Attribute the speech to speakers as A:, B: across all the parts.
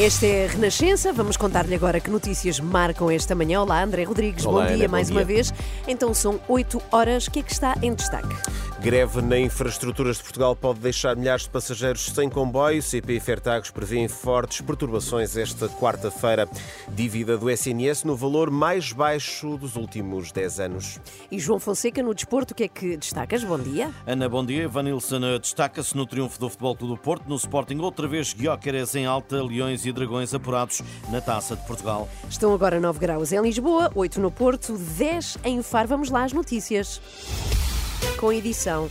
A: Esta é a Renascença. Vamos contar-lhe agora que notícias marcam esta manhã. Olá, André Rodrigues.
B: Olá,
A: bom dia
B: Ana, bom
A: mais
B: dia.
A: uma vez. Então são 8 horas. O que é que está em destaque?
B: Greve na infraestruturas de Portugal pode deixar milhares de passageiros sem comboio. CP e Fertagos prevêem fortes perturbações esta quarta-feira. Dívida do SNS no valor mais baixo dos últimos 10 anos.
A: E João Fonseca no desporto, o que é que destacas? Bom dia.
C: Ana, bom dia. Vanilson eh, destaca-se no triunfo do Futebol Clube do Porto. No Sporting, outra vez, Guióqueres em alta, Leões e Dragões apurados na Taça de Portugal.
A: Estão agora 9 graus em Lisboa, 8 no Porto, 10 em Faro. Vamos lá às notícias. Com edição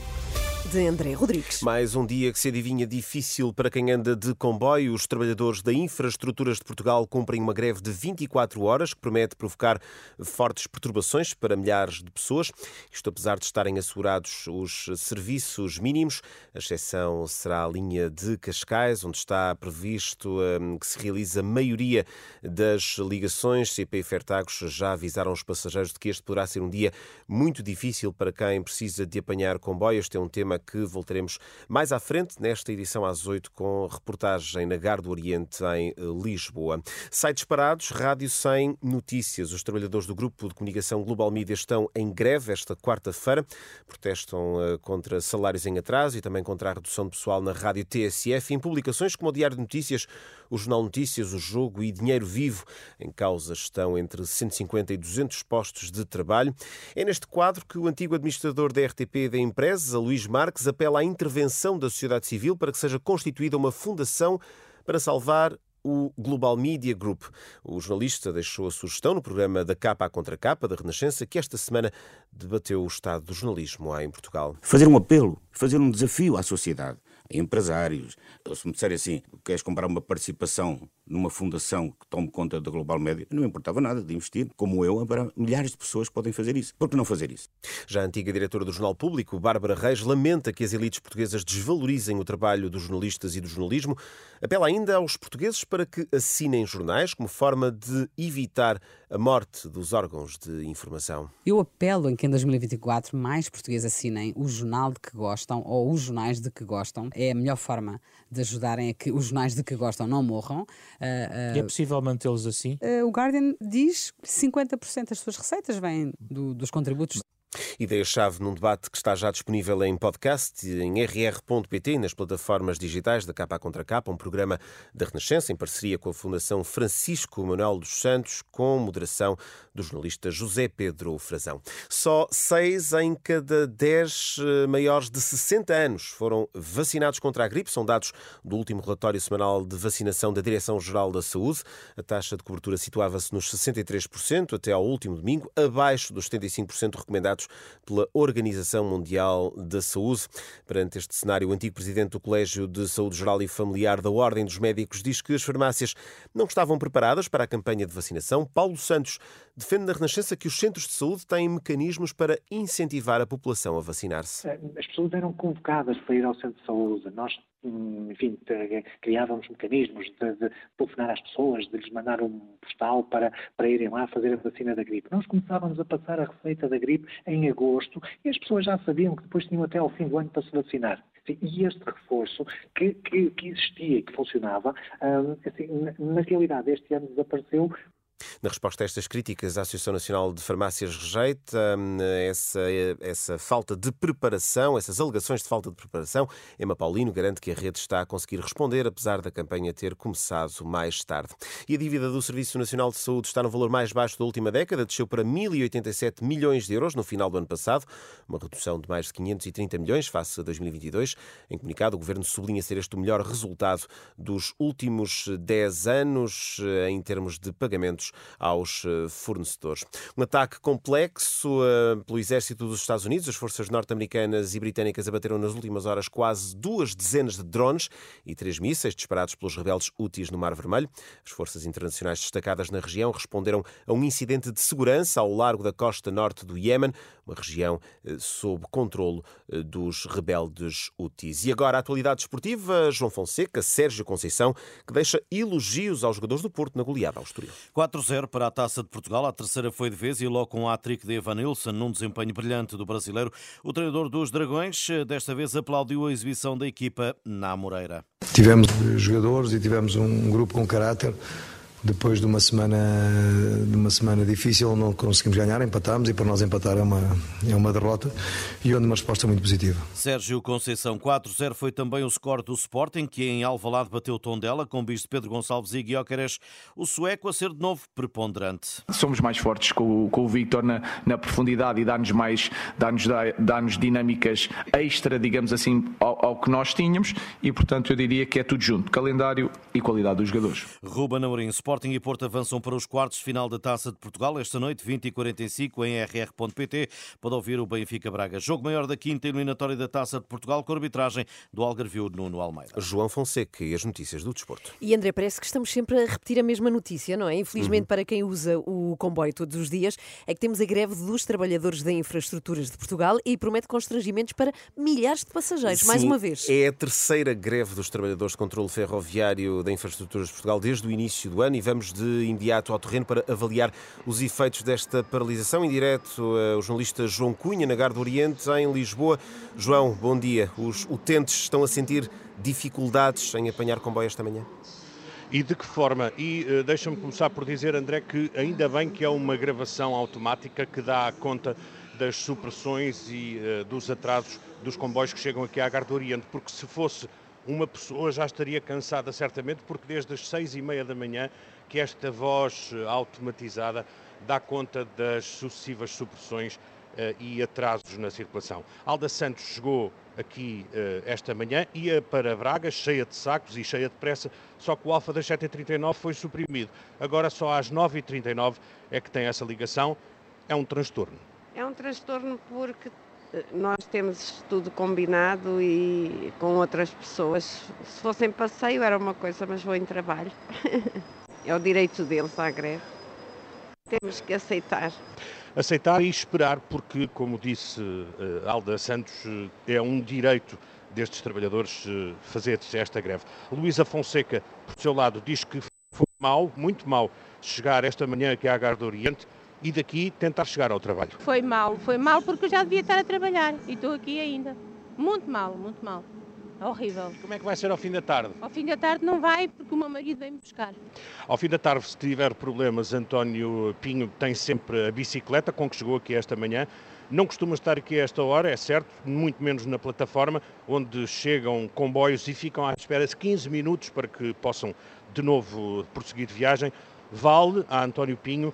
A: de André Rodrigues.
B: Mais um dia que se adivinha difícil para quem anda de comboio. Os trabalhadores da Infraestruturas de Portugal cumprem uma greve de 24 horas que promete provocar fortes perturbações para milhares de pessoas. Isto apesar de estarem assegurados os serviços mínimos. A exceção será a linha de Cascais, onde está previsto hum, que se realize a maioria das ligações. CP e Fertagos já avisaram os passageiros de que este poderá ser um dia muito difícil para quem precisa de apanhar comboio. Este é um tema que voltaremos mais à frente, nesta edição às 8, com reportagem na Gar do Oriente, em eh, Lisboa. Sites parados, rádio sem notícias. Os trabalhadores do Grupo de Comunicação Global Media estão em greve esta quarta-feira. Protestam eh, contra salários em atraso e também contra a redução de pessoal na rádio TSF. Em publicações como o Diário de Notícias, o Jornal Notícias, o Jogo e Dinheiro Vivo, em causa estão entre 150 e 200 postos de trabalho. É neste quadro que o antigo administrador da RTP da empresa, Luís Marques, apela à intervenção da sociedade civil para que seja constituída uma fundação para salvar o Global Media Group. O jornalista deixou a sugestão no programa da Capa à Contra Capa da Renascença, que esta semana debateu o estado do jornalismo em Portugal.
D: fazer um apelo, fazer um desafio à sociedade, a empresários. Se me disserem assim, queres comprar uma participação numa fundação que tome conta da Global Média, não me importava nada de investir. Como eu, haverá milhares de pessoas que podem fazer isso. Por que não fazer isso?
B: Já a antiga diretora do Jornal Público, Bárbara Reis, lamenta que as elites portuguesas desvalorizem o trabalho dos jornalistas e do jornalismo. Apela ainda aos portugueses para que assinem jornais como forma de evitar a morte dos órgãos de informação.
E: Eu apelo em que em 2024 mais portugueses assinem o jornal de que gostam ou os jornais de que gostam. É a melhor forma de ajudarem a que os jornais de que gostam não morram. Ah,
F: E é possível mantê-los assim?
E: ah, o Guardian diz que 50% das suas receitas vêm do- dos contributos
B: Ideia-chave num debate que está já disponível em podcast, em rr.pt e nas plataformas digitais da Capa Contra Capa, um programa da Renascença em parceria com a Fundação Francisco Manuel dos Santos, com moderação do jornalista José Pedro Frazão. Só seis em cada dez eh, maiores de 60 anos foram vacinados contra a gripe, são dados do último relatório semanal de vacinação da Direção-Geral da Saúde. A taxa de cobertura situava-se nos 63% até ao último domingo, abaixo dos 75% recomendados pela Organização Mundial da Saúde. Perante este cenário, o antigo presidente do Colégio de Saúde Geral e Familiar da Ordem dos Médicos diz que as farmácias não estavam preparadas para a campanha de vacinação. Paulo Santos defende na Renascença que os centros de saúde têm mecanismos para incentivar a população a vacinar-se.
G: as pessoas eram convocadas para ir ao centro de saúde. Nós, enfim, te- criávamos mecanismos de, de telefonar às pessoas, de lhes mandar um postal para, para irem lá fazer a vacina da gripe. Nós começávamos a passar a receita da gripe em agosto e as pessoas já sabiam que depois tinham até ao fim do ano para se vacinar. E este reforço que, que, que existia e que funcionava, hum, assim, na realidade este ano desapareceu
B: Na resposta a estas críticas, a Associação Nacional de Farmácias rejeita hum, essa, essa falta de preparação, essas alegações de falta de preparação. Emma Paulino garante que a rede está a conseguir responder, apesar da campanha ter começado mais tarde. E a dívida do Serviço Nacional de Saúde está no valor mais baixo da última década, desceu para 1.087 milhões de euros no final do ano passado, uma redução de mais de 530 milhões face a 2022. Em comunicado, o Governo sublinha ser este o melhor resultado dos últimos 10 anos eh, em termos de pagamentos aos eh, fornecedores. Um ataque complexo eh, pelo exército dos Estados Unidos. As forças norte-americanas e britânicas abateram nas últimas horas quase duas dezenas de drones e três mísseis disparados pelos rebeldes Houthis no Mar Vermelho. As forças internacionais destacadas na região responderam a um incidente de segurança ao largo da costa norte do Iémen. Uma região sob controlo dos rebeldes Houthis. E agora a atualidade esportiva, João Fonseca, Sérgio Conceição, que deixa elogios aos jogadores do Porto na goleada ao Estoril.
C: 4-0 para a Taça de Portugal, a terceira foi de vez e logo com um hat-trick de Evanilson, num desempenho brilhante do brasileiro, o treinador dos Dragões desta vez aplaudiu a exibição da equipa na Moreira.
F: Tivemos jogadores e tivemos um grupo com caráter depois de uma semana de uma semana difícil não conseguimos ganhar, empatámos e para nós empatar é uma, é uma derrota e onde uma resposta muito positiva.
C: Sérgio Conceição 4-0 foi também o score do Sporting que em Alvalade bateu o tom dela com bis de Pedro Gonçalves e Guiocares, o sueco a ser de novo preponderante.
H: Somos mais fortes com, com o Victor na, na profundidade e dá-nos mais dá-nos dá dinâmicas extra, digamos assim, ao, ao, que nós tínhamos e portanto eu diria que é tudo junto, calendário e qualidade dos jogadores.
C: Ruben Amorim, Sport Sporting e Porto avançam para os quartos de final da Taça de Portugal esta noite, 20 e 45 em rr.pt. Pode ouvir o Benfica Braga. Jogo maior da quinta eliminatória da Taça de Portugal com arbitragem do Algarvio Nuno Almeida.
B: João Fonseca e as notícias do desporto.
A: E André, parece que estamos sempre a repetir a mesma notícia, não é? Infelizmente, uhum. para quem usa o comboio todos os dias, é que temos a greve dos trabalhadores da infraestruturas de Portugal e promete constrangimentos para milhares de passageiros,
B: Sim,
A: mais uma vez.
B: É a terceira greve dos trabalhadores de controle ferroviário da infraestruturas de Portugal desde o início do ano e vamos de imediato ao terreno para avaliar os efeitos desta paralisação. Em direto, eh, o jornalista João Cunha, na Gar do Oriente, em Lisboa. João, bom dia. Os utentes estão a sentir dificuldades em apanhar comboio esta manhã?
I: E de que forma? E uh, deixa-me começar por dizer, André, que ainda bem que é uma gravação automática que dá conta das supressões e uh, dos atrasos dos comboios que chegam aqui à Gar do Oriente, porque se fosse uma pessoa já estaria cansada certamente, porque desde as seis e meia da manhã que esta voz eh, automatizada dá conta das sucessivas supressões uh, e atrasos na circulação. Alda Santos chegou aqui uh, esta manhã, ia para Braga, cheia de sacos e cheia de pressa, só que o Alfa das 7h39 foi suprimido. Agora só às 9h39 é que tem essa ligação. É um transtorno.
J: É um transtorno porque nós temos tudo combinado e com outras pessoas. Se fossem passeio era uma coisa, mas vou em trabalho. é o direito deles à greve. Temos que aceitar.
I: Aceitar e esperar, porque, como disse uh, Alda Santos, uh, é um direito destes trabalhadores uh, fazer esta greve. Luísa Fonseca, por seu lado, diz que foi mal, muito mal, chegar esta manhã aqui à Gar do Oriente e daqui tentar chegar ao trabalho.
K: Foi mal, foi mal porque eu já devia estar a trabalhar e estou aqui ainda. Muito mal, muito mal. Horrível.
I: Como é que vai ser ao fim da tarde?
K: Ao fim da tarde não vai porque o meu marido vem me buscar.
I: Ao fim da tarde, se tiver problemas, António Pinho tem sempre a bicicleta com que chegou aqui esta manhã. Não costuma estar aqui a esta hora, é certo, muito menos na plataforma, onde chegam comboios e ficam à espera de 15 minutos para que possam de novo prosseguir viagem. Vale a António Pinho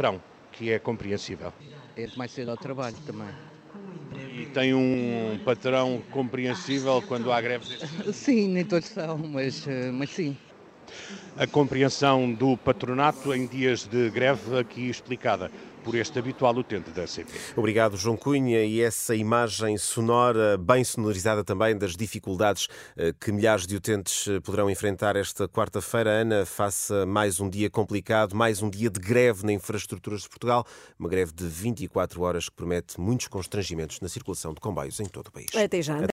I: patrão, que é compreensível.
L: É mais cedo ao trabalho também.
I: E tem um patrão compreensível quando há greves?
L: Sim, nem todos são, mas, eh, mas sim.
I: A compreensão do patronato em dias de greve aqui explicada por este habitual utente da CP.
B: Obrigado, João Cunha. E essa imagem sonora, bem sonorizada também, das dificuldades eh, que milhares de utentes eh, poderão enfrentar esta quarta-feira. Ana, faça mais um dia complicado, mais um dia de greve na infraestruturas de Portugal, uma greve de 24 horas que promete muitos constrangimentos na circulação de comboios em todo o país.
A: Até já.